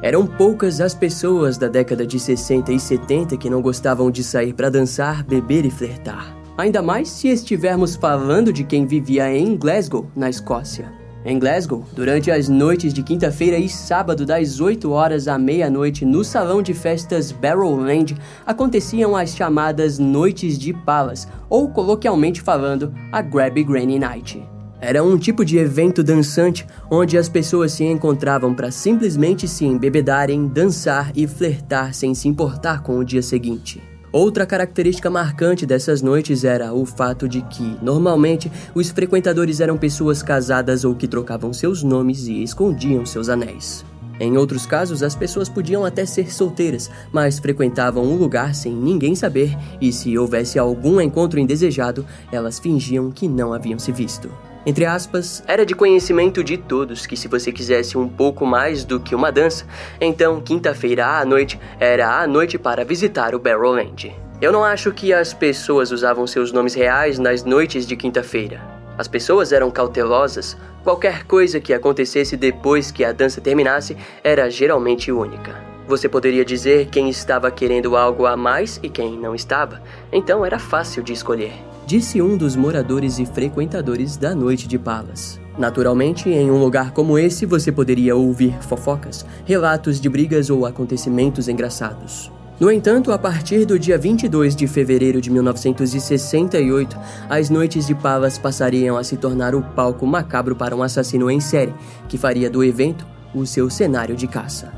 Eram poucas as pessoas da década de 60 e 70 que não gostavam de sair para dançar, beber e flertar. Ainda mais se estivermos falando de quem vivia em Glasgow, na Escócia. Em Glasgow, durante as noites de quinta-feira e sábado, das 8 horas à meia-noite, no salão de festas Barrowland, aconteciam as chamadas Noites de Palas, ou coloquialmente falando, a Grabby Granny Night. Era um tipo de evento dançante onde as pessoas se encontravam para simplesmente se embebedarem, dançar e flertar sem se importar com o dia seguinte. Outra característica marcante dessas noites era o fato de que, normalmente, os frequentadores eram pessoas casadas ou que trocavam seus nomes e escondiam seus anéis. Em outros casos, as pessoas podiam até ser solteiras, mas frequentavam um lugar sem ninguém saber e, se houvesse algum encontro indesejado, elas fingiam que não haviam se visto. Entre aspas, era de conhecimento de todos que se você quisesse um pouco mais do que uma dança, então quinta-feira à noite era a noite para visitar o Barrowland. Eu não acho que as pessoas usavam seus nomes reais nas noites de quinta-feira. As pessoas eram cautelosas, qualquer coisa que acontecesse depois que a dança terminasse era geralmente única. Você poderia dizer quem estava querendo algo a mais e quem não estava, então era fácil de escolher disse um dos moradores e frequentadores da noite de Palas. Naturalmente, em um lugar como esse, você poderia ouvir fofocas, relatos de brigas ou acontecimentos engraçados. No entanto, a partir do dia 22 de fevereiro de 1968, as noites de Palas passariam a se tornar o palco macabro para um assassino em série, que faria do evento o seu cenário de caça.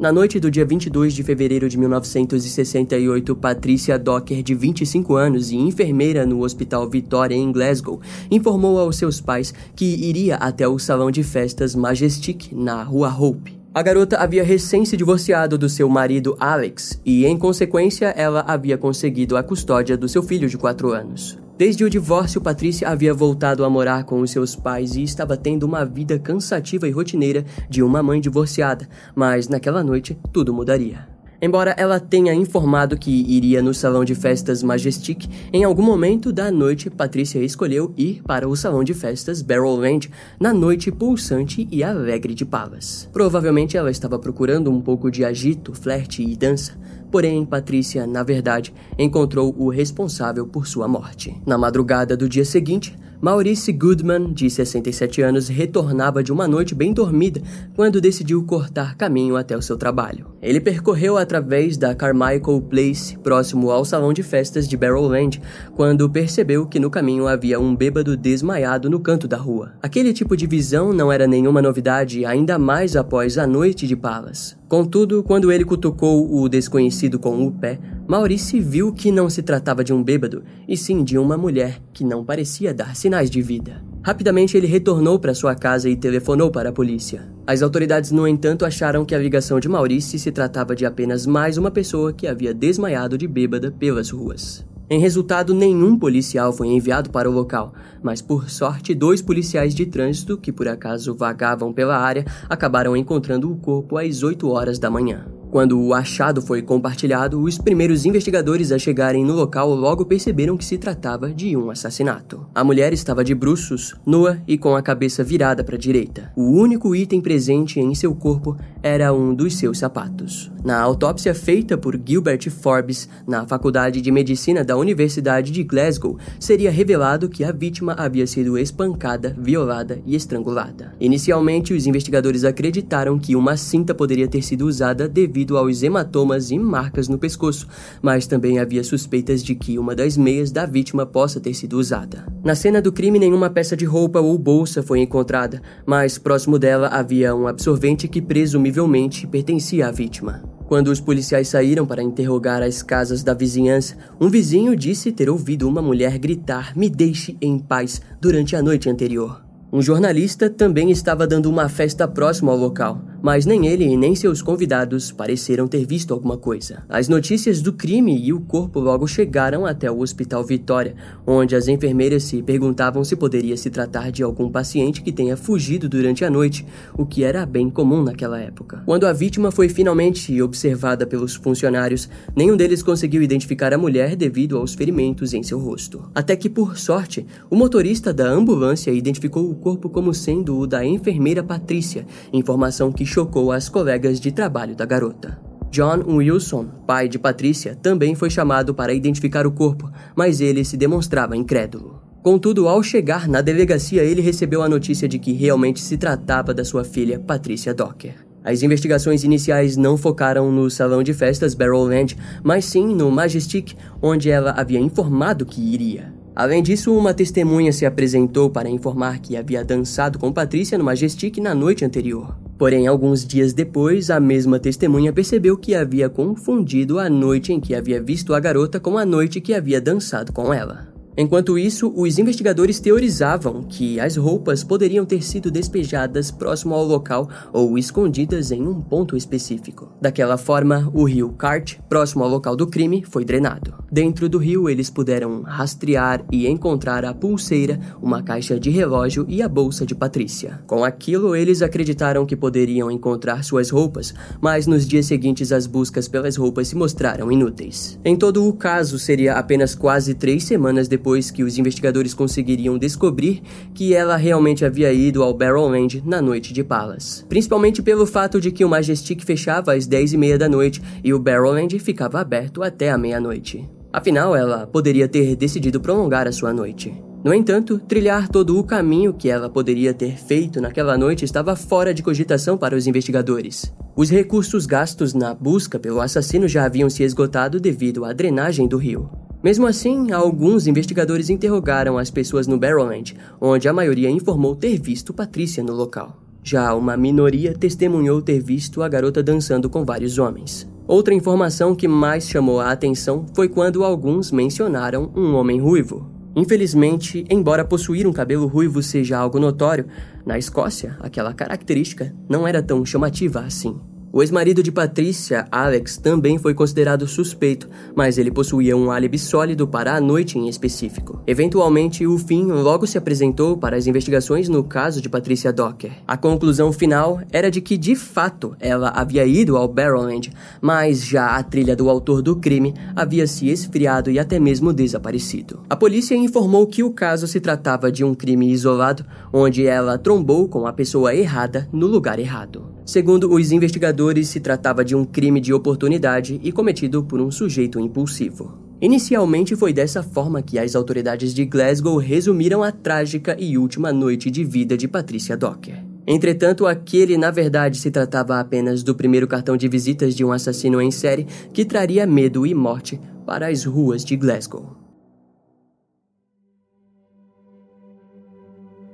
Na noite do dia 22 de fevereiro de 1968, Patricia Docker, de 25 anos e enfermeira no Hospital Victoria em Glasgow, informou aos seus pais que iria até o salão de festas Majestic, na Rua Hope. A garota havia recém se divorciado do seu marido Alex e, em consequência, ela havia conseguido a custódia do seu filho de 4 anos. Desde o divórcio, Patrícia havia voltado a morar com os seus pais e estava tendo uma vida cansativa e rotineira de uma mãe divorciada, mas naquela noite tudo mudaria. Embora ela tenha informado que iria no salão de festas Majestic, em algum momento da noite Patrícia escolheu ir para o salão de festas Barrowland na noite pulsante e alegre de Pavas. Provavelmente ela estava procurando um pouco de agito, flerte e dança, Porém, Patrícia, na verdade, encontrou o responsável por sua morte. Na madrugada do dia seguinte, Maurice Goodman, de 67 anos, retornava de uma noite bem dormida quando decidiu cortar caminho até o seu trabalho. Ele percorreu através da Carmichael Place, próximo ao salão de festas de Barrowland, quando percebeu que no caminho havia um bêbado desmaiado no canto da rua. Aquele tipo de visão não era nenhuma novidade, ainda mais após a noite de Palas. Contudo, quando ele cutucou o desconhecido com o pé, Maurice viu que não se tratava de um bêbado, e sim de uma mulher que não parecia dar sinais de vida. Rapidamente ele retornou para sua casa e telefonou para a polícia. As autoridades, no entanto, acharam que a ligação de Maurice se tratava de apenas mais uma pessoa que havia desmaiado de bêbada pelas ruas. Em resultado, nenhum policial foi enviado para o local, mas por sorte, dois policiais de trânsito que por acaso vagavam pela área acabaram encontrando o corpo às 8 horas da manhã. Quando o achado foi compartilhado, os primeiros investigadores a chegarem no local logo perceberam que se tratava de um assassinato. A mulher estava de bruços, nua e com a cabeça virada para a direita. O único item presente em seu corpo era um dos seus sapatos. Na autópsia feita por Gilbert Forbes na Faculdade de Medicina da Universidade de Glasgow, seria revelado que a vítima havia sido espancada, violada e estrangulada. Inicialmente, os investigadores acreditaram que uma cinta poderia ter sido usada devido devido aos hematomas e marcas no pescoço, mas também havia suspeitas de que uma das meias da vítima possa ter sido usada. Na cena do crime, nenhuma peça de roupa ou bolsa foi encontrada, mas próximo dela havia um absorvente que presumivelmente pertencia à vítima. Quando os policiais saíram para interrogar as casas da vizinhança, um vizinho disse ter ouvido uma mulher gritar: Me deixe em paz durante a noite anterior. Um jornalista também estava dando uma festa próximo ao local, mas nem ele e nem seus convidados pareceram ter visto alguma coisa. As notícias do crime e o corpo logo chegaram até o Hospital Vitória, onde as enfermeiras se perguntavam se poderia se tratar de algum paciente que tenha fugido durante a noite, o que era bem comum naquela época. Quando a vítima foi finalmente observada pelos funcionários, nenhum deles conseguiu identificar a mulher devido aos ferimentos em seu rosto. Até que, por sorte, o motorista da ambulância identificou o corpo como sendo o da enfermeira Patrícia, informação que chocou as colegas de trabalho da garota. John Wilson, pai de Patrícia, também foi chamado para identificar o corpo, mas ele se demonstrava incrédulo. Contudo, ao chegar na delegacia, ele recebeu a notícia de que realmente se tratava da sua filha, Patrícia Docker. As investigações iniciais não focaram no salão de festas Barrowland, mas sim no Majestic, onde ela havia informado que iria. Além disso, uma testemunha se apresentou para informar que havia dançado com Patrícia no Majestic na noite anterior. Porém, alguns dias depois, a mesma testemunha percebeu que havia confundido a noite em que havia visto a garota com a noite que havia dançado com ela. Enquanto isso, os investigadores teorizavam que as roupas poderiam ter sido despejadas próximo ao local ou escondidas em um ponto específico. Daquela forma, o rio Cart, próximo ao local do crime, foi drenado. Dentro do rio, eles puderam rastrear e encontrar a pulseira, uma caixa de relógio e a bolsa de Patrícia. Com aquilo, eles acreditaram que poderiam encontrar suas roupas, mas nos dias seguintes as buscas pelas roupas se mostraram inúteis. Em todo o caso, seria apenas quase três semanas depois depois que os investigadores conseguiriam descobrir que ela realmente havia ido ao Barrowland na noite de Palas. Principalmente pelo fato de que o Majestic fechava às 10 e meia da noite e o Barrowland ficava aberto até a meia-noite. Afinal, ela poderia ter decidido prolongar a sua noite. No entanto, trilhar todo o caminho que ela poderia ter feito naquela noite estava fora de cogitação para os investigadores. Os recursos gastos na busca pelo assassino já haviam se esgotado devido à drenagem do rio. Mesmo assim, alguns investigadores interrogaram as pessoas no Barrowland, onde a maioria informou ter visto Patrícia no local. Já uma minoria testemunhou ter visto a garota dançando com vários homens. Outra informação que mais chamou a atenção foi quando alguns mencionaram um homem ruivo. Infelizmente, embora possuir um cabelo ruivo seja algo notório, na Escócia aquela característica não era tão chamativa assim. O ex-marido de Patrícia, Alex, também foi considerado suspeito, mas ele possuía um álibi sólido para a noite em específico. Eventualmente, o fim logo se apresentou para as investigações no caso de Patrícia Docker. A conclusão final era de que, de fato, ela havia ido ao Barrowland, mas já a trilha do autor do crime havia se esfriado e até mesmo desaparecido. A polícia informou que o caso se tratava de um crime isolado, onde ela trombou com a pessoa errada no lugar errado. Segundo os investigadores, se tratava de um crime de oportunidade e cometido por um sujeito impulsivo. Inicialmente foi dessa forma que as autoridades de Glasgow resumiram a trágica e última noite de vida de Patricia Docker. Entretanto, aquele na verdade se tratava apenas do primeiro cartão de visitas de um assassino em série que traria medo e morte para as ruas de Glasgow.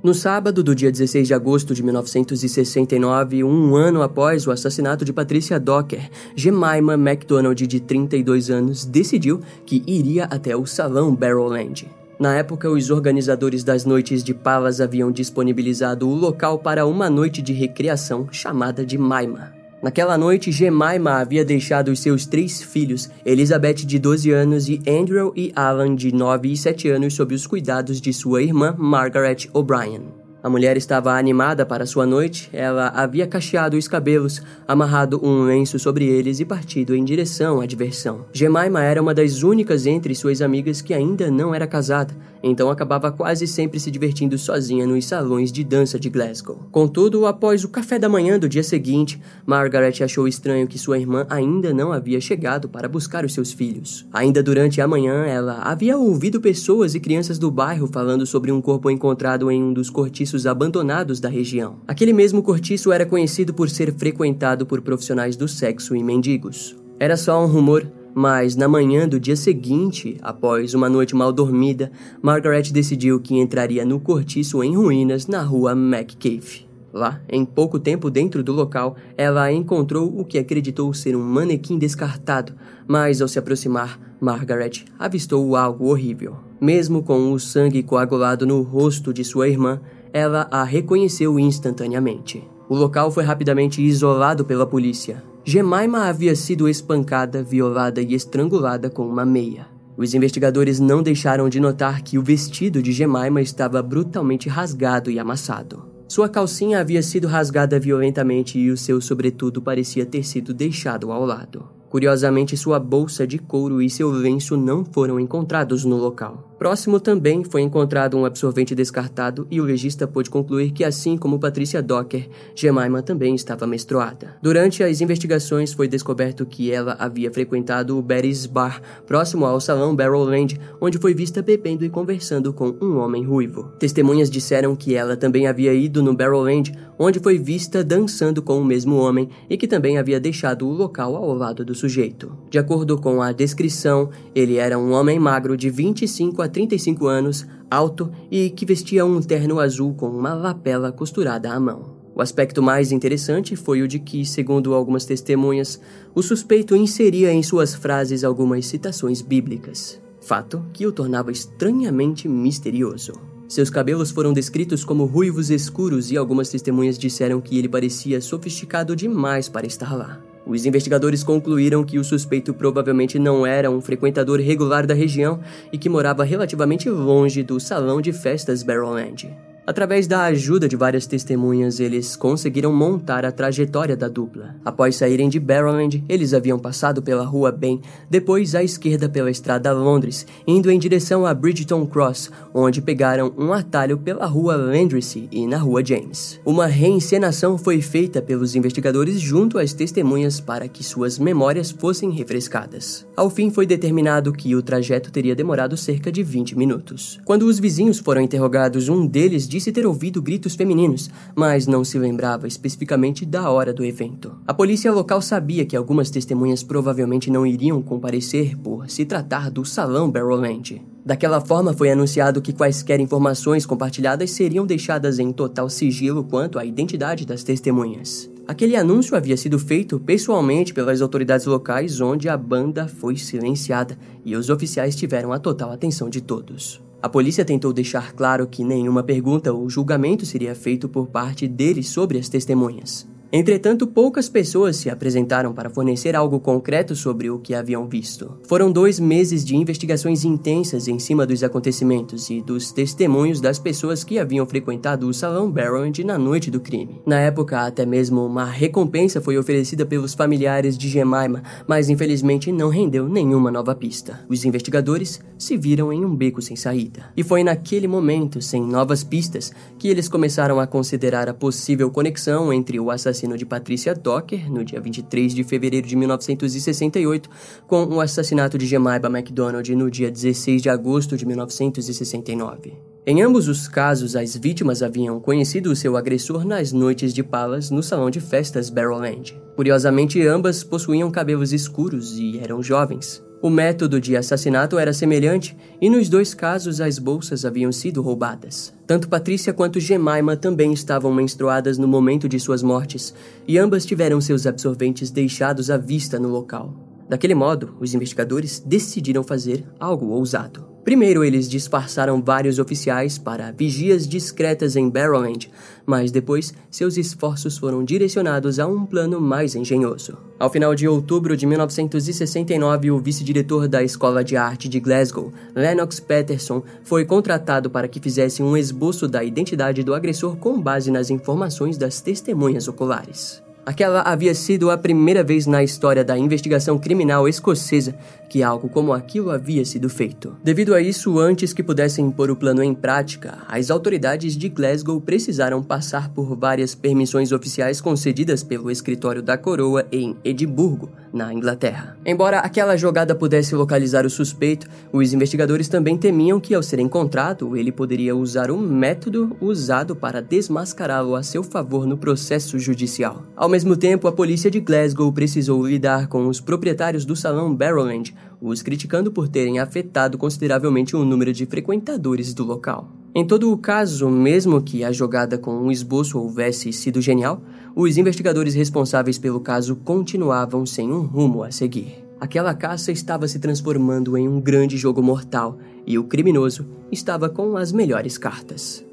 No sábado do dia 16 de agosto de 1969, um ano após o assassinato de Patricia Docker, Jemima MacDonald, de 32 anos, decidiu que iria até o salão Barrowland. Na época, os organizadores das noites de Palas haviam disponibilizado o local para uma noite de recreação chamada de Maima. Naquela noite, Jemima havia deixado os seus três filhos, Elizabeth de 12 anos e Andrew e Alan de 9 e 7 anos, sob os cuidados de sua irmã Margaret O'Brien. A mulher estava animada para sua noite, ela havia cacheado os cabelos, amarrado um lenço sobre eles e partido em direção à diversão. Jemima era uma das únicas entre suas amigas que ainda não era casada, então acabava quase sempre se divertindo sozinha nos salões de dança de Glasgow. Contudo, após o café da manhã do dia seguinte, Margaret achou estranho que sua irmã ainda não havia chegado para buscar os seus filhos. Ainda durante a manhã, ela havia ouvido pessoas e crianças do bairro falando sobre um corpo encontrado em um dos cortiços cortiços abandonados da região. Aquele mesmo cortiço era conhecido por ser frequentado por profissionais do sexo e mendigos. Era só um rumor, mas na manhã do dia seguinte, após uma noite mal dormida, Margaret decidiu que entraria no cortiço em ruínas na rua McCafe. Lá, em pouco tempo dentro do local, ela encontrou o que acreditou ser um manequim descartado, mas ao se aproximar, Margaret avistou algo horrível. Mesmo com o sangue coagulado no rosto de sua irmã, ela a reconheceu instantaneamente. O local foi rapidamente isolado pela polícia. Jemima havia sido espancada, violada e estrangulada com uma meia. Os investigadores não deixaram de notar que o vestido de Jemima estava brutalmente rasgado e amassado. Sua calcinha havia sido rasgada violentamente e o seu sobretudo parecia ter sido deixado ao lado. Curiosamente, sua bolsa de couro e seu lenço não foram encontrados no local. Próximo também foi encontrado um absorvente descartado e o legista pôde concluir que, assim como Patrícia Docker, Jemima também estava menstruada. Durante as investigações foi descoberto que ela havia frequentado o Betty's Bar, próximo ao salão Barrowland, onde foi vista bebendo e conversando com um homem ruivo. Testemunhas disseram que ela também havia ido no Barrowland, onde foi vista dançando com o mesmo homem e que também havia deixado o local ao lado do sujeito. De acordo com a descrição, ele era um homem magro de 25 a 35 anos, alto e que vestia um terno azul com uma lapela costurada à mão. O aspecto mais interessante foi o de que, segundo algumas testemunhas, o suspeito inseria em suas frases algumas citações bíblicas, fato que o tornava estranhamente misterioso. Seus cabelos foram descritos como ruivos escuros e algumas testemunhas disseram que ele parecia sofisticado demais para estar lá. Os investigadores concluíram que o suspeito provavelmente não era um frequentador regular da região e que morava relativamente longe do salão de festas Barrowland. Através da ajuda de várias testemunhas, eles conseguiram montar a trajetória da dupla. Após saírem de Barrowland, eles haviam passado pela rua Ben, depois à esquerda pela estrada Londres, indo em direção a Bridgeton Cross, onde pegaram um atalho pela rua Landressy e na rua James. Uma reencenação foi feita pelos investigadores junto às testemunhas para que suas memórias fossem refrescadas. Ao fim, foi determinado que o trajeto teria demorado cerca de 20 minutos. Quando os vizinhos foram interrogados, um deles disse ter ouvido gritos femininos, mas não se lembrava especificamente da hora do evento. A polícia local sabia que algumas testemunhas provavelmente não iriam comparecer por se tratar do Salão Barrowland. Daquela forma, foi anunciado que quaisquer informações compartilhadas seriam deixadas em total sigilo quanto à identidade das testemunhas. Aquele anúncio havia sido feito pessoalmente pelas autoridades locais, onde a banda foi silenciada e os oficiais tiveram a total atenção de todos. A polícia tentou deixar claro que nenhuma pergunta ou julgamento seria feito por parte deles sobre as testemunhas. Entretanto, poucas pessoas se apresentaram para fornecer algo concreto sobre o que haviam visto. Foram dois meses de investigações intensas em cima dos acontecimentos e dos testemunhos das pessoas que haviam frequentado o salão Barrowland na noite do crime. Na época, até mesmo uma recompensa foi oferecida pelos familiares de Jemima, mas infelizmente não rendeu nenhuma nova pista. Os investigadores se viram em um beco sem saída. E foi naquele momento, sem novas pistas, que eles começaram a considerar a possível conexão entre o assassino assassino de Patricia Docker, no dia 23 de fevereiro de 1968, com o assassinato de Jemima MacDonald no dia 16 de agosto de 1969. Em ambos os casos, as vítimas haviam conhecido o seu agressor nas noites de palas no salão de festas Barrowland. Curiosamente, ambas possuíam cabelos escuros e eram jovens. O método de assassinato era semelhante e nos dois casos as bolsas haviam sido roubadas. Tanto Patrícia quanto Jemima também estavam menstruadas no momento de suas mortes e ambas tiveram seus absorventes deixados à vista no local. Daquele modo, os investigadores decidiram fazer algo ousado. Primeiro, eles disfarçaram vários oficiais para vigias discretas em Barrowland, mas depois seus esforços foram direcionados a um plano mais engenhoso. Ao final de outubro de 1969, o vice-diretor da Escola de Arte de Glasgow, Lennox Patterson, foi contratado para que fizesse um esboço da identidade do agressor com base nas informações das testemunhas oculares. Aquela havia sido a primeira vez na história da investigação criminal escocesa que algo como aquilo havia sido feito. Devido a isso, antes que pudessem pôr o plano em prática, as autoridades de Glasgow precisaram passar por várias permissões oficiais concedidas pelo escritório da coroa em Edimburgo, na Inglaterra. Embora aquela jogada pudesse localizar o suspeito, os investigadores também temiam que, ao ser encontrado, ele poderia usar o método usado para desmascará-lo a seu favor no processo judicial. Ao mesmo tempo, a polícia de Glasgow precisou lidar com os proprietários do salão Barrowland, os criticando por terem afetado consideravelmente o número de frequentadores do local. Em todo o caso, mesmo que a jogada com um esboço houvesse sido genial, os investigadores responsáveis pelo caso continuavam sem um rumo a seguir. Aquela caça estava se transformando em um grande jogo mortal e o criminoso estava com as melhores cartas.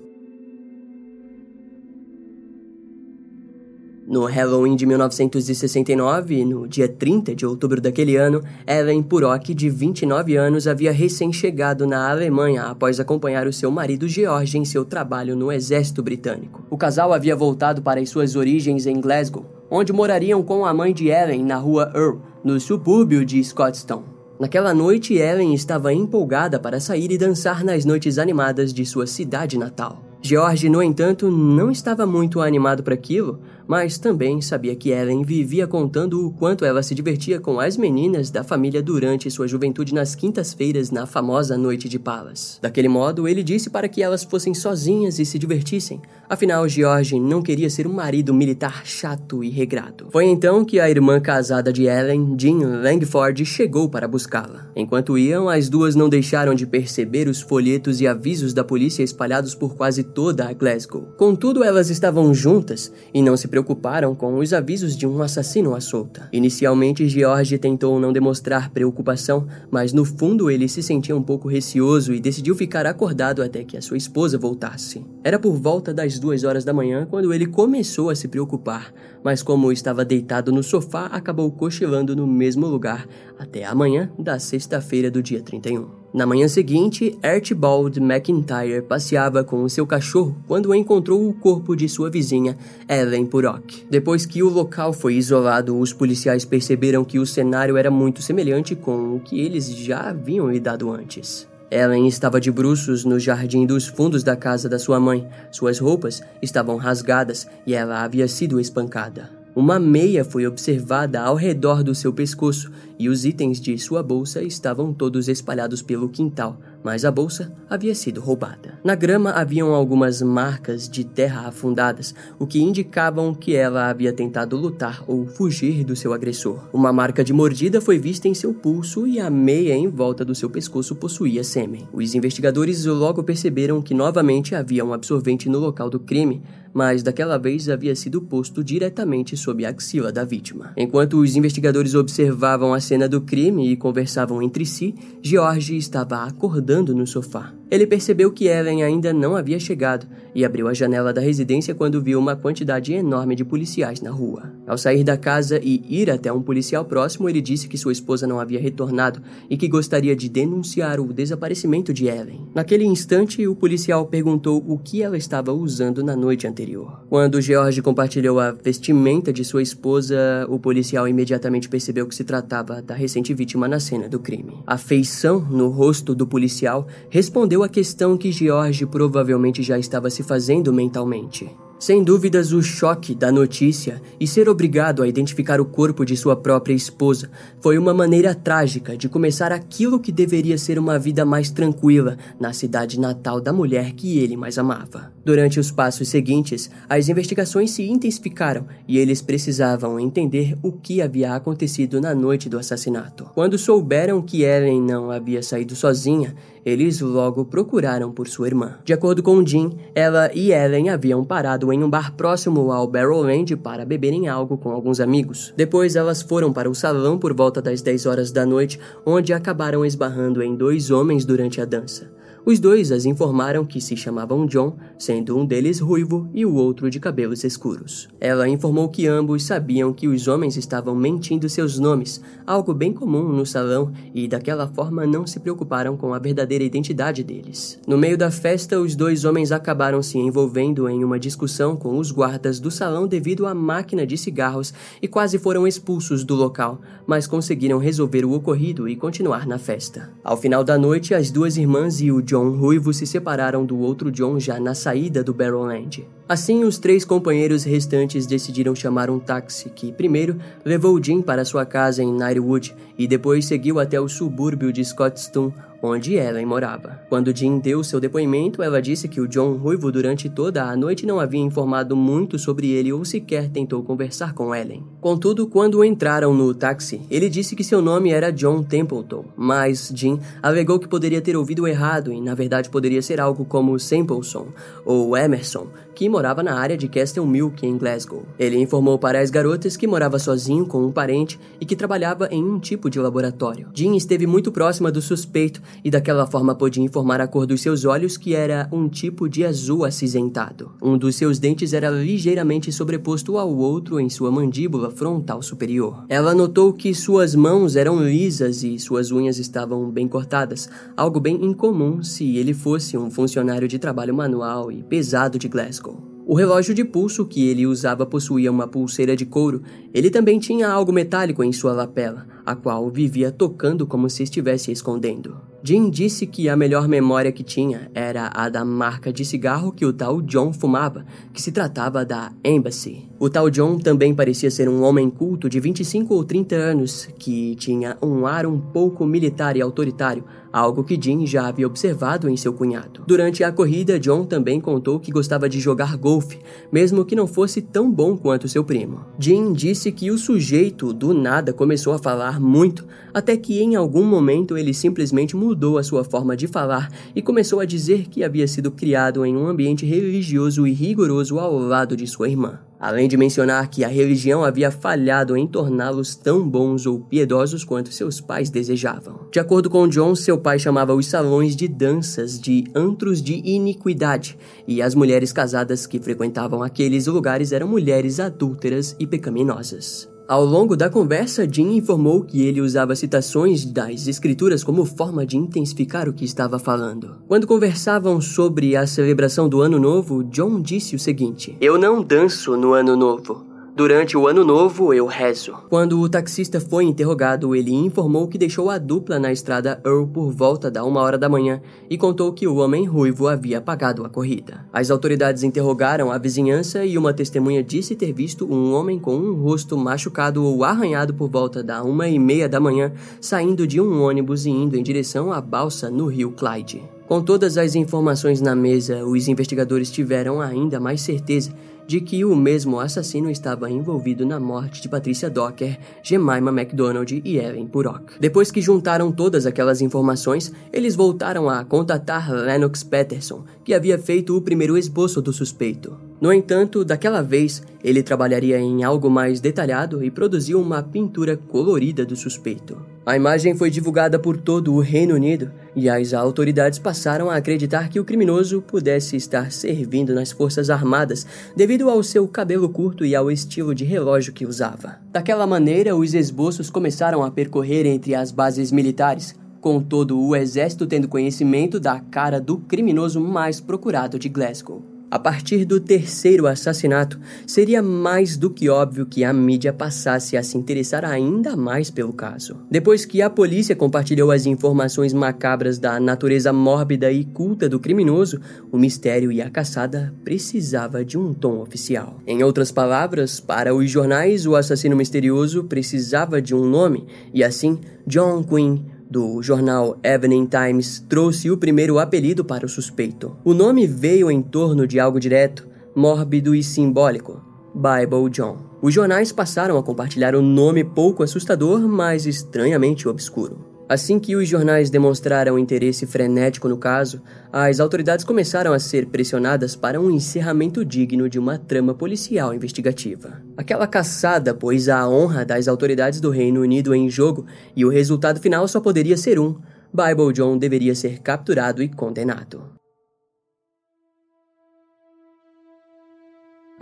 No Halloween de 1969, no dia 30 de outubro daquele ano, Ellen Purock, de 29 anos, havia recém-chegado na Alemanha após acompanhar o seu marido George em seu trabalho no exército britânico. O casal havia voltado para as suas origens em Glasgow, onde morariam com a mãe de Ellen na rua Earl, no subúrbio de Scotstoun. Naquela noite, Ellen estava empolgada para sair e dançar nas noites animadas de sua cidade natal. George, no entanto, não estava muito animado para aquilo, mas também sabia que Ellen vivia contando o quanto ela se divertia com as meninas da família durante sua juventude nas quintas-feiras na famosa noite de Palas. Daquele modo, ele disse para que elas fossem sozinhas e se divertissem. Afinal, George não queria ser um marido militar chato e regrado. Foi então que a irmã casada de Ellen, Jean Langford, chegou para buscá-la. Enquanto iam, as duas não deixaram de perceber os folhetos e avisos da polícia espalhados por quase toda a Glasgow. Contudo, elas estavam juntas e não se preocuparam com os avisos de um assassino à solta. Inicialmente, George tentou não demonstrar preocupação, mas no fundo ele se sentia um pouco receoso e decidiu ficar acordado até que a sua esposa voltasse. Era por volta das duas horas da manhã quando ele começou a se preocupar, mas como estava deitado no sofá, acabou cochilando no mesmo lugar até a manhã da sexta-feira do dia 31. Na manhã seguinte, Archibald McIntyre passeava com o seu cachorro quando encontrou o corpo de sua vizinha, Ellen Purrock. Depois que o local foi isolado, os policiais perceberam que o cenário era muito semelhante com o que eles já haviam lidado antes. Ellen estava de bruços no jardim dos fundos da casa da sua mãe. Suas roupas estavam rasgadas e ela havia sido espancada. Uma meia foi observada ao redor do seu pescoço e os itens de sua bolsa estavam todos espalhados pelo quintal, mas a bolsa havia sido roubada. Na grama haviam algumas marcas de terra afundadas, o que indicavam que ela havia tentado lutar ou fugir do seu agressor. Uma marca de mordida foi vista em seu pulso e a meia em volta do seu pescoço possuía sêmen. Os investigadores logo perceberam que novamente havia um absorvente no local do crime, mas daquela vez havia sido posto diretamente sob a axila da vítima. Enquanto os investigadores observavam a cena do crime e conversavam entre si, George estava acordando no sofá. Ele percebeu que Ellen ainda não havia chegado e abriu a janela da residência quando viu uma quantidade enorme de policiais na rua. Ao sair da casa e ir até um policial próximo, ele disse que sua esposa não havia retornado e que gostaria de denunciar o desaparecimento de Ellen. Naquele instante, o policial perguntou o que ela estava usando na noite anterior. Quando George compartilhou a vestimenta de sua esposa, o policial imediatamente percebeu que se tratava da recente vítima na cena do crime. A feição no rosto do policial respondeu a questão que George provavelmente já estava se fazendo mentalmente. Sem dúvidas, o choque da notícia e ser obrigado a identificar o corpo de sua própria esposa foi uma maneira trágica de começar aquilo que deveria ser uma vida mais tranquila na cidade natal da mulher que ele mais amava. Durante os passos seguintes, as investigações se intensificaram e eles precisavam entender o que havia acontecido na noite do assassinato. Quando souberam que Ellen não havia saído sozinha, eles logo procuraram por sua irmã. De acordo com Jean, ela e Ellen haviam parado em um bar próximo ao Barrowland para beberem algo com alguns amigos. Depois elas foram para o salão por volta das 10 horas da noite, onde acabaram esbarrando em dois homens durante a dança. Os dois as informaram que se chamavam John, sendo um deles ruivo e o outro de cabelos escuros. Ela informou que ambos sabiam que os homens estavam mentindo seus nomes, algo bem comum no salão, e daquela forma não se preocuparam com a verdadeira identidade deles. No meio da festa, os dois homens acabaram se envolvendo em uma discussão com os guardas do salão devido à máquina de cigarros e quase foram expulsos do local, mas conseguiram resolver o ocorrido e continuar na festa. Ao final da noite, as duas irmãs e o John Ruivo se separaram do outro John já na saída do Barrowland. Assim, os três companheiros restantes decidiram chamar um táxi que, primeiro, levou Jim para sua casa em Nightwood e depois seguiu até o subúrbio de Scottston, onde Ellen morava. Quando Jean deu seu depoimento, ela disse que o John Ruivo durante toda a noite não havia informado muito sobre ele ou sequer tentou conversar com Ellen. Contudo, quando entraram no táxi, ele disse que seu nome era John Templeton, mas Jean alegou que poderia ter ouvido errado e na verdade poderia ser algo como Sampleson ou Emerson, que morava na área de Castle Milk em Glasgow. Ele informou para as garotas que morava sozinho com um parente e que trabalhava em um tipo de laboratório. Jean esteve muito próxima do suspeito e daquela forma podia informar a cor dos seus olhos que era um tipo de azul acinzentado. Um dos seus dentes era ligeiramente sobreposto ao outro em sua mandíbula frontal superior. Ela notou que suas mãos eram lisas e suas unhas estavam bem cortadas, algo bem incomum se ele fosse um funcionário de trabalho manual e pesado de Glasgow. O relógio de pulso que ele usava possuía uma pulseira de couro. Ele também tinha algo metálico em sua lapela, a qual vivia tocando como se estivesse escondendo. Jim disse que a melhor memória que tinha era a da marca de cigarro que o tal John fumava, que se tratava da Embassy. O tal John também parecia ser um homem culto de 25 ou 30 anos, que tinha um ar um pouco militar e autoritário, algo que Jim já havia observado em seu cunhado. Durante a corrida, John também contou que gostava de jogar golfe, mesmo que não fosse tão bom quanto seu primo. Jim disse que o sujeito do nada começou a falar muito, até que em algum momento ele simplesmente mudou a sua forma de falar e começou a dizer que havia sido criado em um ambiente religioso e rigoroso ao lado de sua irmã. Além de mencionar que a religião havia falhado em torná-los tão bons ou piedosos quanto seus pais desejavam. De acordo com John, seu pai chamava os salões de danças de antros de iniquidade, e as mulheres casadas que frequentavam aqueles lugares eram mulheres adúlteras e pecaminosas. Ao longo da conversa, Jim informou que ele usava citações das escrituras como forma de intensificar o que estava falando. Quando conversavam sobre a celebração do Ano Novo, John disse o seguinte: Eu não danço no Ano Novo. Durante o ano novo, eu rezo. Quando o taxista foi interrogado, ele informou que deixou a dupla na estrada Earl por volta da uma hora da manhã e contou que o homem ruivo havia pagado a corrida. As autoridades interrogaram a vizinhança e uma testemunha disse ter visto um homem com um rosto machucado ou arranhado por volta da uma e meia da manhã saindo de um ônibus e indo em direção à balsa no rio Clyde. Com todas as informações na mesa, os investigadores tiveram ainda mais certeza de que o mesmo assassino estava envolvido na morte de Patricia Docker, Jemima MacDonald e Ellen Purok. Depois que juntaram todas aquelas informações, eles voltaram a contatar Lennox Peterson, que havia feito o primeiro esboço do suspeito. No entanto, daquela vez, ele trabalharia em algo mais detalhado e produziu uma pintura colorida do suspeito. A imagem foi divulgada por todo o Reino Unido e as autoridades passaram a acreditar que o criminoso pudesse estar servindo nas Forças Armadas devido ao seu cabelo curto e ao estilo de relógio que usava. Daquela maneira, os esboços começaram a percorrer entre as bases militares, com todo o exército tendo conhecimento da cara do criminoso mais procurado de Glasgow. A partir do terceiro assassinato, seria mais do que óbvio que a mídia passasse a se interessar ainda mais pelo caso. Depois que a polícia compartilhou as informações macabras da natureza mórbida e culta do criminoso, o mistério e a caçada precisava de um tom oficial. Em outras palavras, para os jornais, o assassino misterioso precisava de um nome, e assim, John Quinn do jornal Evening Times trouxe o primeiro apelido para o suspeito. O nome veio em torno de algo direto, mórbido e simbólico: Bible John. Os jornais passaram a compartilhar o um nome pouco assustador, mas estranhamente obscuro. Assim que os jornais demonstraram interesse frenético no caso, as autoridades começaram a ser pressionadas para um encerramento digno de uma trama policial investigativa. Aquela caçada pôs a honra das autoridades do Reino Unido em jogo e o resultado final só poderia ser um: Bible John deveria ser capturado e condenado.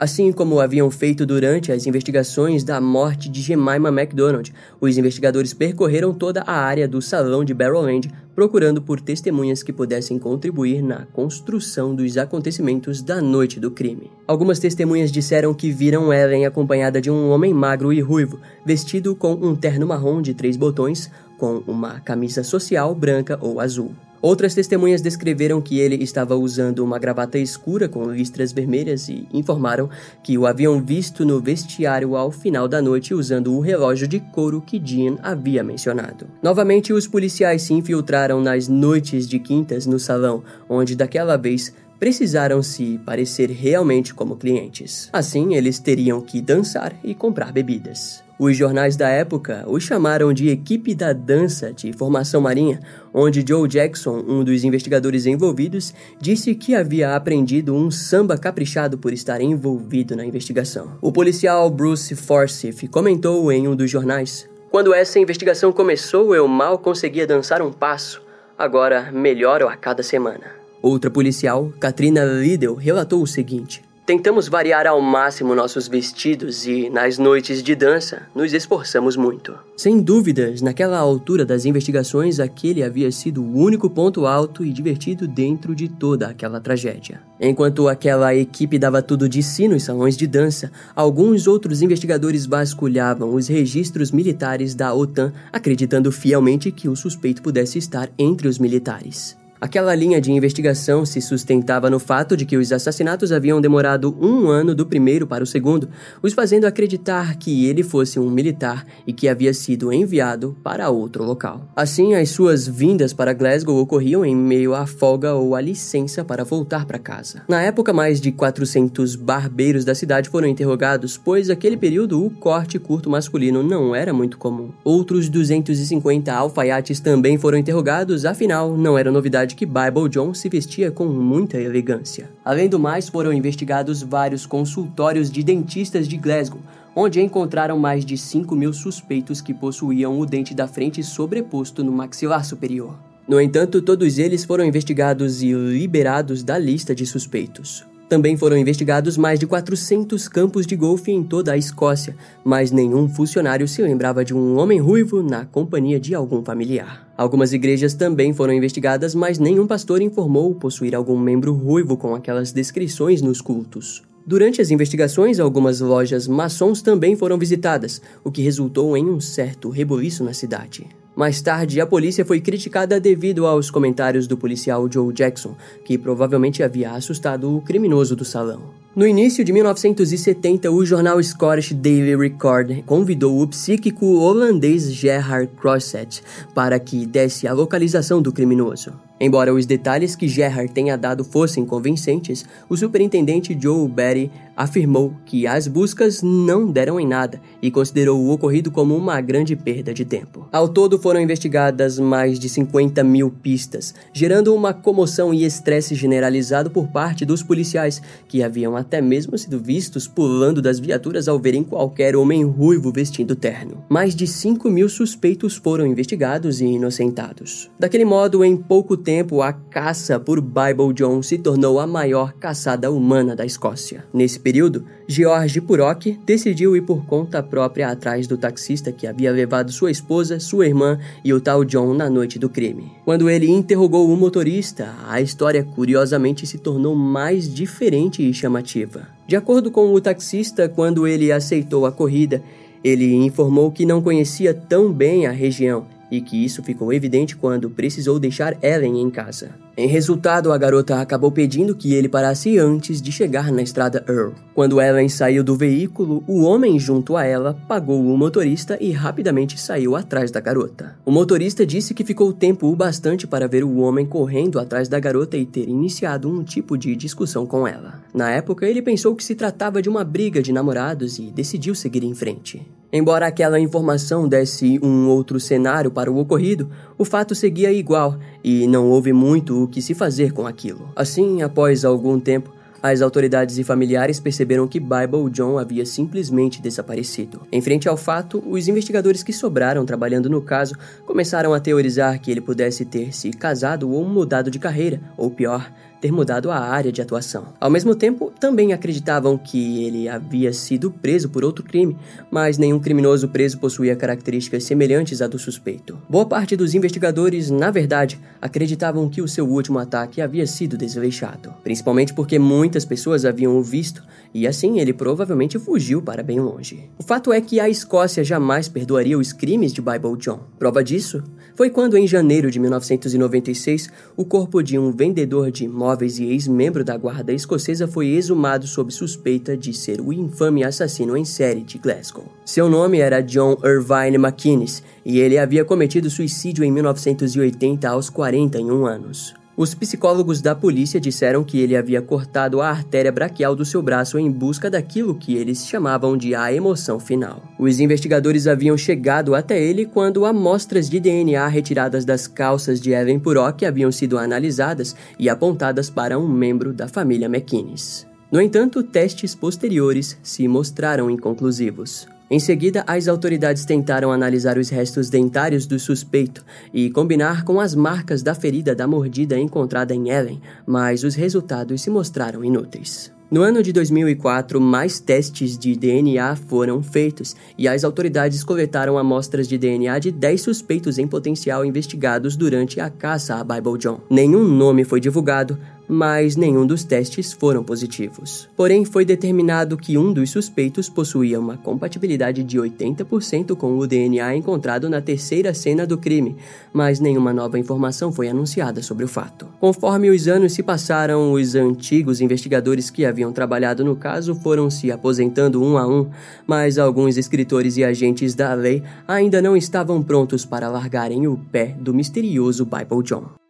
Assim como haviam feito durante as investigações da morte de Jemima MacDonald, os investigadores percorreram toda a área do salão de Barrowland procurando por testemunhas que pudessem contribuir na construção dos acontecimentos da noite do crime. Algumas testemunhas disseram que viram Ellen acompanhada de um homem magro e ruivo, vestido com um terno marrom de três botões, com uma camisa social branca ou azul. Outras testemunhas descreveram que ele estava usando uma gravata escura com listras vermelhas e informaram que o haviam visto no vestiário ao final da noite usando o relógio de couro que Jean havia mencionado. Novamente, os policiais se infiltraram nas noites de quintas no salão, onde daquela vez precisaram se parecer realmente como clientes. Assim, eles teriam que dançar e comprar bebidas. Os jornais da época o chamaram de equipe da dança de formação marinha, onde Joe Jackson, um dos investigadores envolvidos, disse que havia aprendido um samba caprichado por estar envolvido na investigação. O policial Bruce Forsyth comentou em um dos jornais: Quando essa investigação começou, eu mal conseguia dançar um passo. Agora melhoro a cada semana. Outra policial, Katrina Liddell, relatou o seguinte: Tentamos variar ao máximo nossos vestidos e, nas noites de dança, nos esforçamos muito. Sem dúvidas, naquela altura das investigações, aquele havia sido o único ponto alto e divertido dentro de toda aquela tragédia. Enquanto aquela equipe dava tudo de si nos salões de dança, alguns outros investigadores vasculhavam os registros militares da OTAN, acreditando fielmente que o suspeito pudesse estar entre os militares. Aquela linha de investigação se sustentava no fato de que os assassinatos haviam demorado um ano do primeiro para o segundo, os fazendo acreditar que ele fosse um militar e que havia sido enviado para outro local. Assim, as suas vindas para Glasgow ocorriam em meio à folga ou à licença para voltar para casa. Na época, mais de 400 barbeiros da cidade foram interrogados, pois naquele período o corte curto masculino não era muito comum. Outros 250 alfaiates também foram interrogados, afinal, não era novidade que Bible John se vestia com muita elegância. Além do mais, foram investigados vários consultórios de dentistas de Glasgow, onde encontraram mais de 5 mil suspeitos que possuíam o dente da frente sobreposto no maxilar superior. No entanto, todos eles foram investigados e liberados da lista de suspeitos. Também foram investigados mais de 400 campos de golfe em toda a Escócia, mas nenhum funcionário se lembrava de um homem ruivo na companhia de algum familiar. Algumas igrejas também foram investigadas, mas nenhum pastor informou possuir algum membro ruivo com aquelas descrições nos cultos. Durante as investigações, algumas lojas maçons também foram visitadas, o que resultou em um certo rebuliço na cidade. Mais tarde, a polícia foi criticada devido aos comentários do policial Joe Jackson, que provavelmente havia assustado o criminoso do salão. No início de 1970, o jornal Scottish Daily Record convidou o psíquico holandês Gerhard Crosset para que desse a localização do criminoso. Embora os detalhes que Gerhard tenha dado fossem convincentes, o superintendente Joe Berry afirmou que as buscas não deram em nada e considerou o ocorrido como uma grande perda de tempo. Ao todo foram investigadas mais de 50 mil pistas, gerando uma comoção e estresse generalizado por parte dos policiais, que haviam até mesmo sido vistos pulando das viaturas ao verem qualquer homem ruivo vestindo terno. Mais de 5 mil suspeitos foram investigados e inocentados. Daquele modo, em pouco tempo, tempo, a caça por Bible John se tornou a maior caçada humana da Escócia. Nesse período, George Purok decidiu ir por conta própria atrás do taxista que havia levado sua esposa, sua irmã e o tal John na noite do crime. Quando ele interrogou o motorista, a história curiosamente se tornou mais diferente e chamativa. De acordo com o taxista, quando ele aceitou a corrida, ele informou que não conhecia tão bem a região e que isso ficou evidente quando precisou deixar Ellen em casa. Em resultado, a garota acabou pedindo que ele parasse antes de chegar na estrada Earl. Quando Ellen saiu do veículo, o homem junto a ela pagou o motorista e rapidamente saiu atrás da garota. O motorista disse que ficou tempo o bastante para ver o homem correndo atrás da garota e ter iniciado um tipo de discussão com ela. Na época, ele pensou que se tratava de uma briga de namorados e decidiu seguir em frente. Embora aquela informação desse um outro cenário para o ocorrido, o fato seguia igual e não houve muito o que se fazer com aquilo. Assim, após algum tempo, as autoridades e familiares perceberam que Bible John havia simplesmente desaparecido. Em frente ao fato, os investigadores que sobraram trabalhando no caso começaram a teorizar que ele pudesse ter se casado ou mudado de carreira, ou pior, ter mudado a área de atuação. Ao mesmo tempo, também acreditavam que ele havia sido preso por outro crime, mas nenhum criminoso preso possuía características semelhantes à do suspeito. Boa parte dos investigadores, na verdade, acreditavam que o seu último ataque havia sido desleixado, principalmente porque muitas pessoas haviam o visto e assim ele provavelmente fugiu para bem longe. O fato é que a Escócia jamais perdoaria os crimes de Bible John. Prova disso foi quando, em janeiro de 1996, o corpo de um vendedor de imóveis e ex-membro da guarda escocesa foi exumado sob suspeita de ser o infame assassino em série de Glasgow. Seu nome era John Irvine McInnes e ele havia cometido suicídio em 1980 aos 41 anos. Os psicólogos da polícia disseram que ele havia cortado a artéria braquial do seu braço em busca daquilo que eles chamavam de a emoção final. Os investigadores haviam chegado até ele quando amostras de DNA retiradas das calças de Evan Purok haviam sido analisadas e apontadas para um membro da família McKinnis. No entanto, testes posteriores se mostraram inconclusivos. Em seguida, as autoridades tentaram analisar os restos dentários do suspeito e combinar com as marcas da ferida da mordida encontrada em Ellen, mas os resultados se mostraram inúteis. No ano de 2004, mais testes de DNA foram feitos e as autoridades coletaram amostras de DNA de 10 suspeitos em potencial investigados durante a caça a Bible John. Nenhum nome foi divulgado, mas nenhum dos testes foram positivos. Porém, foi determinado que um dos suspeitos possuía uma compatibilidade de 80% com o DNA encontrado na terceira cena do crime, mas nenhuma nova informação foi anunciada sobre o fato. Conforme os anos se passaram, os antigos investigadores que haviam trabalhado no caso foram se aposentando um a um, mas alguns escritores e agentes da lei ainda não estavam prontos para largarem o pé do misterioso Bible John.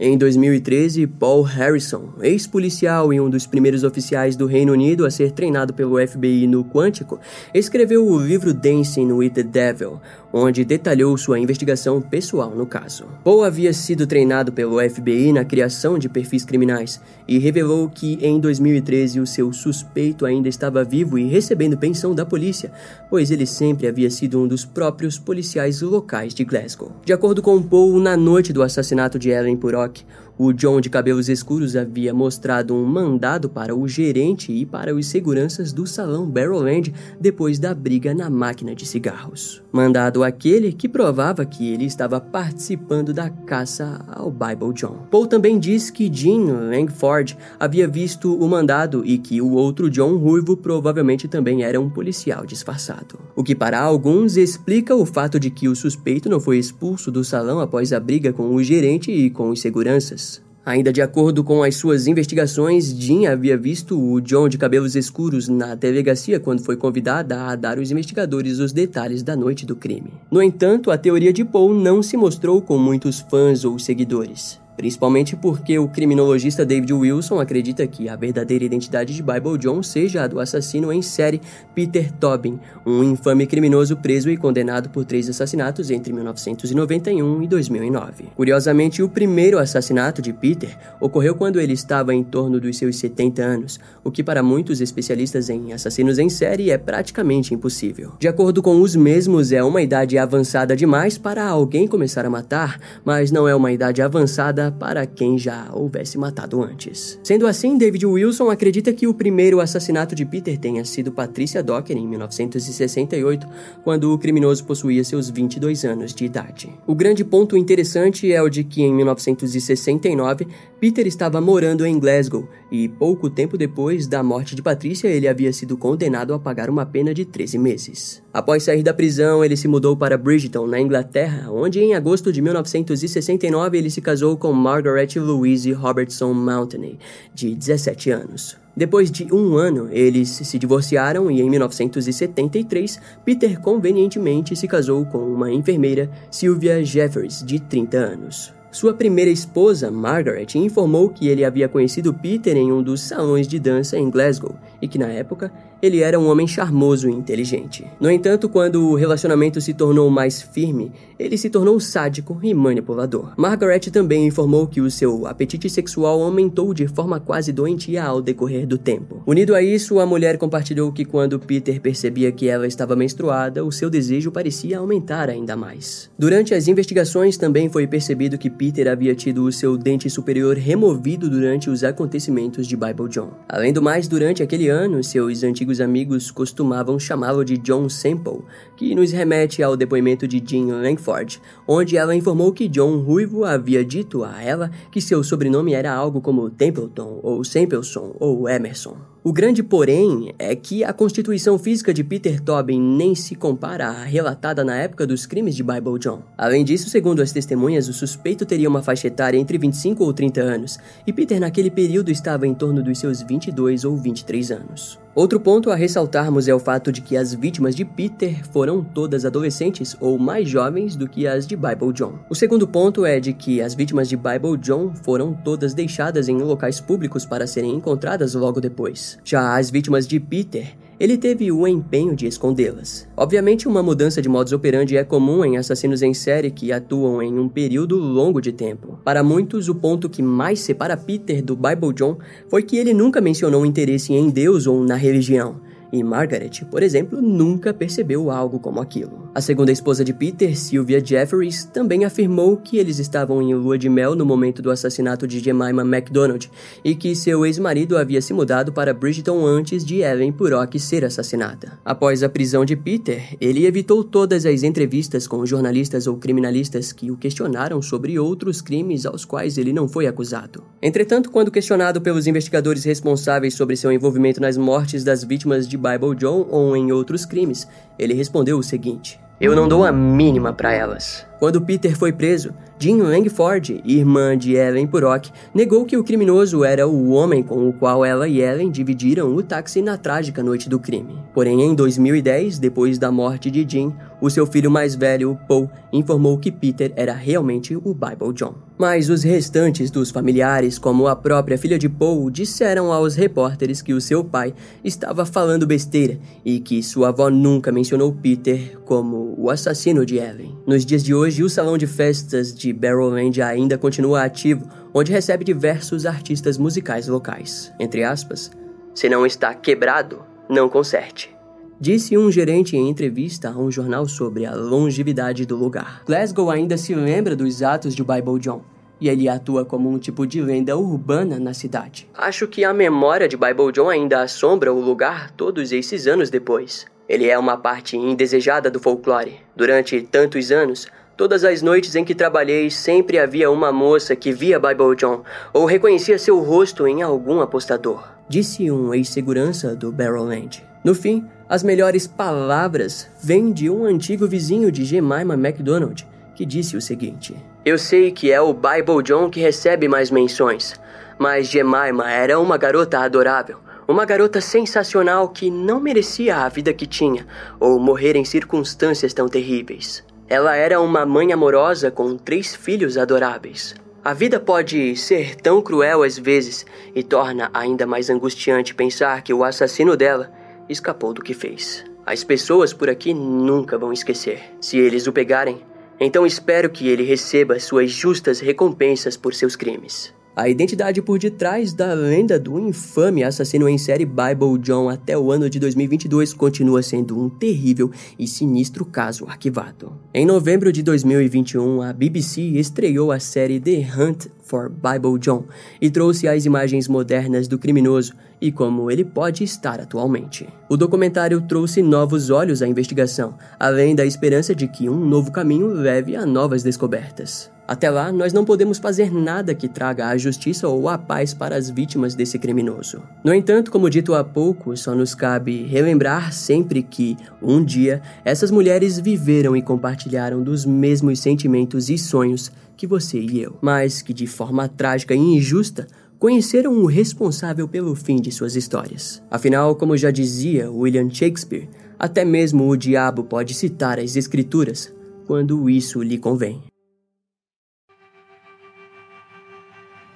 Em 2013, Paul Harrison, ex-policial e um dos primeiros oficiais do Reino Unido a ser treinado pelo FBI no Quântico, escreveu o livro Dancing with the Devil, onde detalhou sua investigação pessoal no caso. Paul havia sido treinado pelo FBI na criação de perfis criminais e revelou que em 2013 o seu suspeito ainda estava vivo e recebendo pensão da polícia, pois ele sempre havia sido um dos próprios policiais locais de Glasgow. De acordo com Paul, na noite do assassinato de Ellen rock o John de cabelos escuros havia mostrado um mandado para o gerente e para os seguranças do salão Barrowland depois da briga na máquina de cigarros. Mandado aquele que provava que ele estava participando da caça ao Bible John. Paul também diz que Jean Langford havia visto o mandado e que o outro John Ruivo provavelmente também era um policial disfarçado. O que para alguns explica o fato de que o suspeito não foi expulso do salão após a briga com o gerente e com os seguranças. Ainda de acordo com as suas investigações, Jean havia visto o John de cabelos escuros na delegacia quando foi convidada a dar aos investigadores os detalhes da noite do crime. No entanto, a teoria de Paul não se mostrou com muitos fãs ou seguidores principalmente porque o criminologista David Wilson acredita que a verdadeira identidade de Bible John seja a do assassino em série Peter Tobin, um infame criminoso preso e condenado por três assassinatos entre 1991 e 2009. Curiosamente, o primeiro assassinato de Peter ocorreu quando ele estava em torno dos seus 70 anos, o que para muitos especialistas em assassinos em série é praticamente impossível. De acordo com os mesmos, é uma idade avançada demais para alguém começar a matar, mas não é uma idade avançada para quem já houvesse matado antes. Sendo assim, David Wilson acredita que o primeiro assassinato de Peter tenha sido Patricia Docker em 1968, quando o criminoso possuía seus 22 anos de idade. O grande ponto interessante é o de que em 1969 Peter estava morando em Glasgow e pouco tempo depois da morte de Patricia ele havia sido condenado a pagar uma pena de 13 meses. Após sair da prisão, ele se mudou para Bridgeton, na Inglaterra, onde em agosto de 1969 ele se casou com Margaret Louise Robertson Mountney, de 17 anos. Depois de um ano, eles se divorciaram e em 1973, Peter convenientemente se casou com uma enfermeira, Sylvia Jeffers, de 30 anos. Sua primeira esposa, Margaret, informou que ele havia conhecido Peter em um dos salões de dança em Glasgow e que na época ele era um homem charmoso e inteligente. No entanto, quando o relacionamento se tornou mais firme, ele se tornou sádico e manipulador. Margaret também informou que o seu apetite sexual aumentou de forma quase doentia ao decorrer do tempo. Unido a isso, a mulher compartilhou que quando Peter percebia que ela estava menstruada, o seu desejo parecia aumentar ainda mais. Durante as investigações, também foi percebido que Peter havia tido o seu dente superior removido durante os acontecimentos de Bible John. Além do mais, durante aquele ano, seus antigos antigos amigos costumavam chamá-lo de John Semple, que nos remete ao depoimento de Jean Langford, onde ela informou que John Ruivo havia dito a ela que seu sobrenome era algo como Templeton, ou Sampleson, ou Emerson. O grande porém é que a constituição física de Peter Tobin nem se compara à relatada na época dos crimes de Bible John. Além disso, segundo as testemunhas, o suspeito teria uma faixa etária entre 25 ou 30 anos, e Peter naquele período estava em torno dos seus 22 ou 23 anos. Outro ponto a ressaltarmos é o fato de que as vítimas de Peter foram todas adolescentes ou mais jovens do que as de Bible John. O segundo ponto é de que as vítimas de Bible John foram todas deixadas em locais públicos para serem encontradas logo depois. Já as vítimas de Peter ele teve o empenho de escondê-las. Obviamente, uma mudança de modus operandi é comum em assassinos em série que atuam em um período longo de tempo. Para muitos, o ponto que mais separa Peter do Bible John foi que ele nunca mencionou interesse em Deus ou na religião. E Margaret, por exemplo, nunca percebeu algo como aquilo. A segunda esposa de Peter, Sylvia Jeffries, também afirmou que eles estavam em lua de mel no momento do assassinato de Jemima MacDonald e que seu ex-marido havia se mudado para Bridgeton antes de Ellen Purrock ser assassinada. Após a prisão de Peter, ele evitou todas as entrevistas com jornalistas ou criminalistas que o questionaram sobre outros crimes aos quais ele não foi acusado. Entretanto, quando questionado pelos investigadores responsáveis sobre seu envolvimento nas mortes das vítimas de Bible John ou em outros crimes, ele respondeu o seguinte: Eu não dou a mínima para elas. Quando Peter foi preso, Jean Langford, irmã de Ellen Purrock, negou que o criminoso era o homem com o qual ela e Ellen dividiram o táxi na trágica noite do crime. Porém, em 2010, depois da morte de Jean, o seu filho mais velho, Paul, informou que Peter era realmente o Bible John. Mas os restantes dos familiares, como a própria filha de Paul, disseram aos repórteres que o seu pai estava falando besteira e que sua avó nunca mencionou Peter como o assassino de Ellen. Nos dias de hoje, o salão de festas de Barrowland ainda continua ativo, onde recebe diversos artistas musicais locais. Entre aspas, se não está quebrado, não conserte. Disse um gerente em entrevista a um jornal sobre a longevidade do lugar. Glasgow ainda se lembra dos atos de Bible John, e ele atua como um tipo de lenda urbana na cidade. Acho que a memória de Bible John ainda assombra o lugar todos esses anos depois. Ele é uma parte indesejada do folclore. Durante tantos anos, todas as noites em que trabalhei, sempre havia uma moça que via Bible John ou reconhecia seu rosto em algum apostador. Disse um ex-segurança do Barrowland. No fim, as melhores palavras vêm de um antigo vizinho de Jemima MacDonald, que disse o seguinte: Eu sei que é o Bible John que recebe mais menções, mas Jemima era uma garota adorável uma garota sensacional que não merecia a vida que tinha ou morrer em circunstâncias tão terríveis. Ela era uma mãe amorosa com três filhos adoráveis. A vida pode ser tão cruel às vezes e torna ainda mais angustiante pensar que o assassino dela escapou do que fez. As pessoas por aqui nunca vão esquecer. Se eles o pegarem, então espero que ele receba suas justas recompensas por seus crimes. A identidade por detrás da lenda do infame assassino em série Bible John até o ano de 2022 continua sendo um terrível e sinistro caso arquivado. Em novembro de 2021, a BBC estreou a série The Hunt for Bible John e trouxe as imagens modernas do criminoso e como ele pode estar atualmente. O documentário trouxe novos olhos à investigação, além da esperança de que um novo caminho leve a novas descobertas. Até lá, nós não podemos fazer nada que traga a justiça ou a paz para as vítimas desse criminoso. No entanto, como dito há pouco, só nos cabe relembrar sempre que, um dia, essas mulheres viveram e compartilharam dos mesmos sentimentos e sonhos que você e eu, mas que de forma trágica e injusta conheceram o responsável pelo fim de suas histórias. Afinal, como já dizia William Shakespeare, até mesmo o diabo pode citar as escrituras quando isso lhe convém.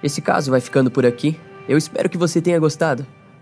Esse caso vai ficando por aqui. Eu espero que você tenha gostado.